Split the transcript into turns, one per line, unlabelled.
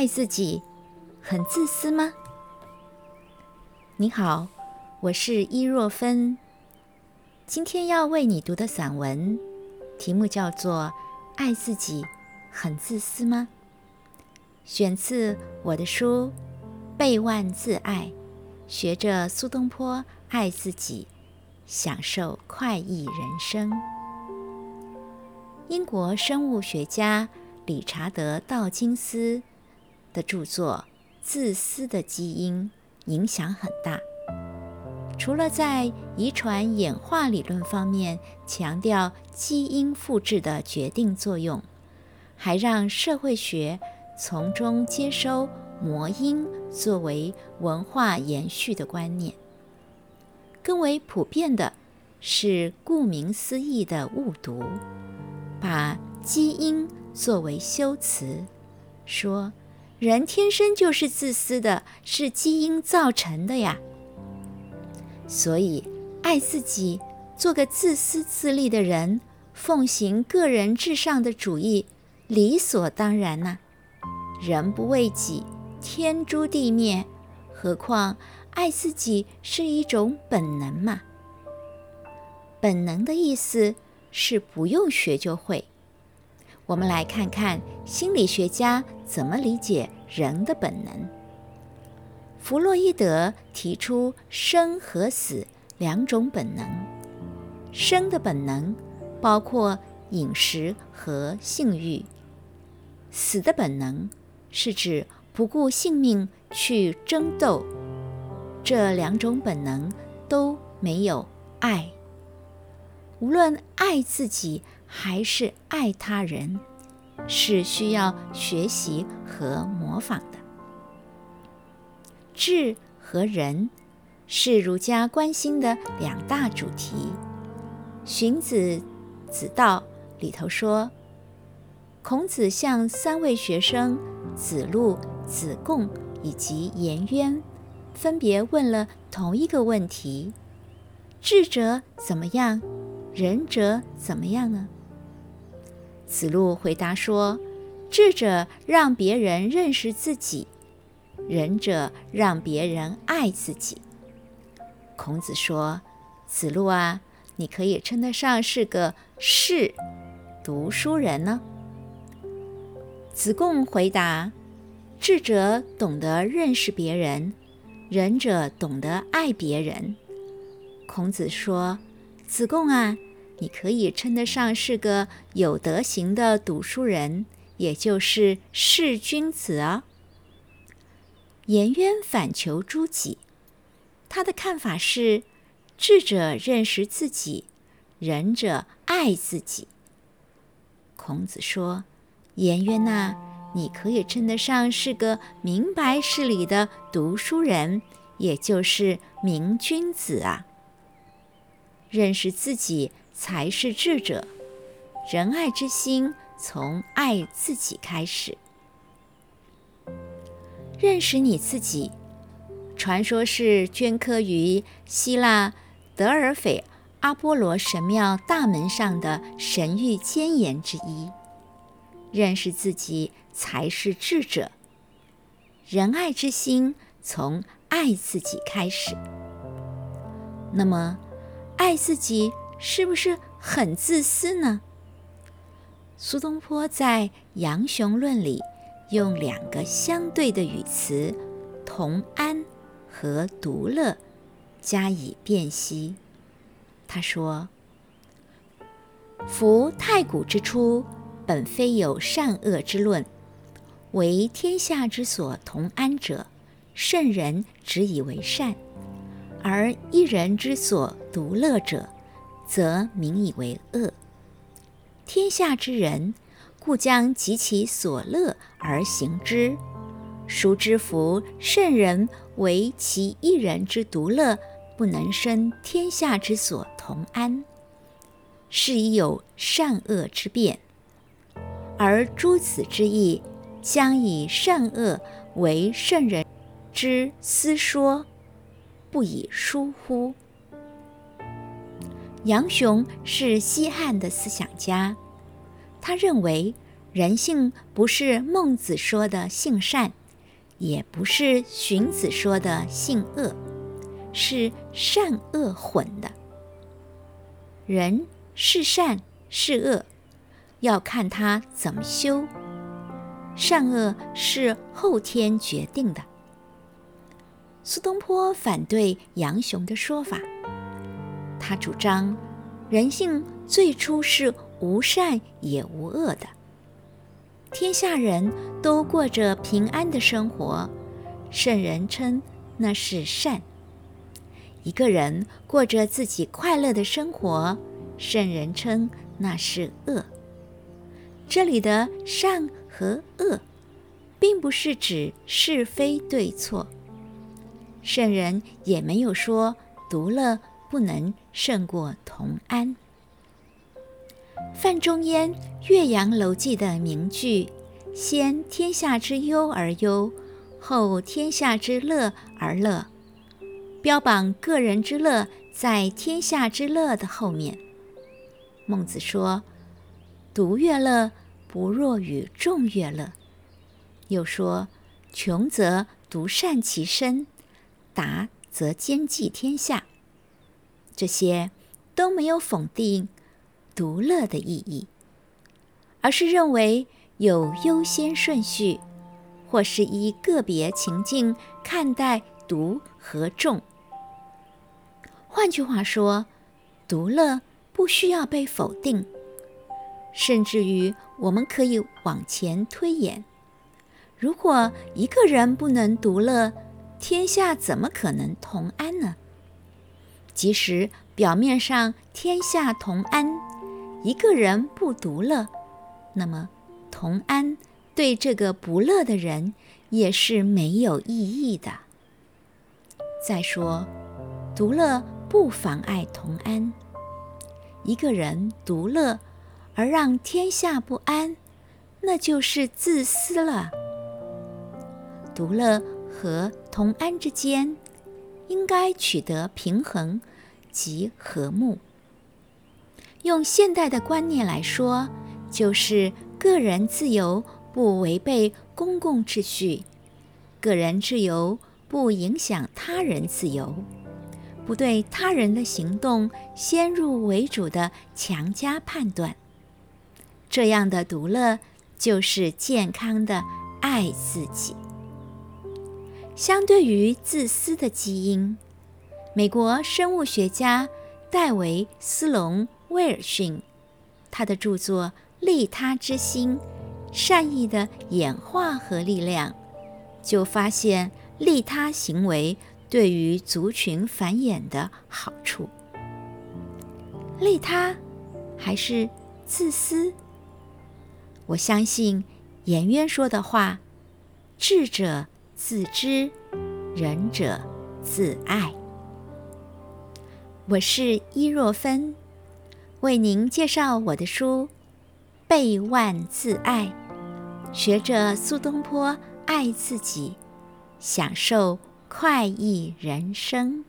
爱自己很自私吗？你好，我是伊若芬。今天要为你读的散文题目叫做《爱自己很自私吗》，选自我的书《背万自爱》，学着苏东坡爱自己，享受快意人生。英国生物学家理查德·道金斯的著作《自私的基因》影响很大。除了在遗传演化理论方面强调基因复制的决定作用，还让社会学从中接收魔音作为文化延续的观念。更为普遍的是顾名思义的误读。把基因作为修辞，说人天生就是自私的，是基因造成的呀。所以爱自己，做个自私自利的人，奉行个人至上的主义，理所当然呐。人不为己，天诛地灭。何况爱自己是一种本能嘛？本能的意思。是不用学就会。我们来看看心理学家怎么理解人的本能。弗洛伊德提出生和死两种本能。生的本能包括饮食和性欲，死的本能是指不顾性命去争斗。这两种本能都没有爱。无论爱自己还是爱他人，是需要学习和模仿的。智和仁是儒家关心的两大主题。荀子《子道》里头说，孔子向三位学生子路、子贡以及颜渊，分别问了同一个问题：智者怎么样？仁者怎么样呢？子路回答说：“智者让别人认识自己，仁者让别人爱自己。”孔子说：“子路啊，你可以称得上是个士读书人呢。”子贡回答：“智者懂得认识别人，仁者懂得爱别人。”孔子说。子贡啊，你可以称得上是个有德行的读书人，也就是士君子啊。颜渊反求诸己，他的看法是：智者认识自己，仁者爱自己。孔子说：“颜渊呐，你可以称得上是个明白事理的读书人，也就是明君子啊。”认识自己才是智者，仁爱之心从爱自己开始。认识你自己，传说是镌刻于希腊德尔斐阿波罗神庙大门上的神谕箴言之一。认识自己才是智者，仁爱之心从爱自己开始。那么。爱自己是不是很自私呢？苏东坡在《杨雄论》里用两个相对的语词“同安”和“独乐”加以辨析。他说：“夫太古之初，本非有善恶之论，为天下之所同安者，圣人只以为善。”而一人之所独乐者，则民以为恶。天下之人，故将及其所乐而行之。孰知夫圣人为其一人之独乐，不能生天下之所同安，是以有善恶之变。而诸子之义，将以善恶为圣人之私说。不以疏忽。杨雄是西汉的思想家，他认为人性不是孟子说的性善，也不是荀子说的性恶，是善恶混的。人是善是恶，要看他怎么修。善恶是后天决定的。苏东坡反对杨雄的说法，他主张人性最初是无善也无恶的，天下人都过着平安的生活，圣人称那是善；一个人过着自己快乐的生活，圣人称那是恶。这里的善和恶，并不是指是非对错。圣人也没有说独乐不能胜过同安。范仲淹《岳阳楼记》的名句“先天下之忧而忧，后天下之乐而乐”，标榜个人之乐在天下之乐的后面。孟子说：“独乐乐，不若与众乐乐。”又说：“穷则独善其身。”达则兼济天下，这些都没有否定独乐的意义，而是认为有优先顺序，或是依个别情境看待独和众。换句话说，独乐不需要被否定，甚至于我们可以往前推演：如果一个人不能独乐，天下怎么可能同安呢？即使表面上天下同安，一个人不独乐，那么同安对这个不乐的人也是没有意义的。再说，独乐不妨碍同安。一个人独乐而让天下不安，那就是自私了。独乐。和同安之间，应该取得平衡及和睦。用现代的观念来说，就是个人自由不违背公共秩序，个人自由不影响他人自由，不对他人的行动先入为主的强加判断。这样的独乐，就是健康的爱自己。相对于自私的基因，美国生物学家戴维·斯隆威尔逊，他的著作《利他之心：善意的演化和力量》，就发现利他行为对于族群繁衍的好处。利他还是自私？我相信颜渊说的话：“智者。”自知，仁者自爱。我是伊若芬，为您介绍我的书《背万自爱》，学着苏东坡爱自己，享受快意人生。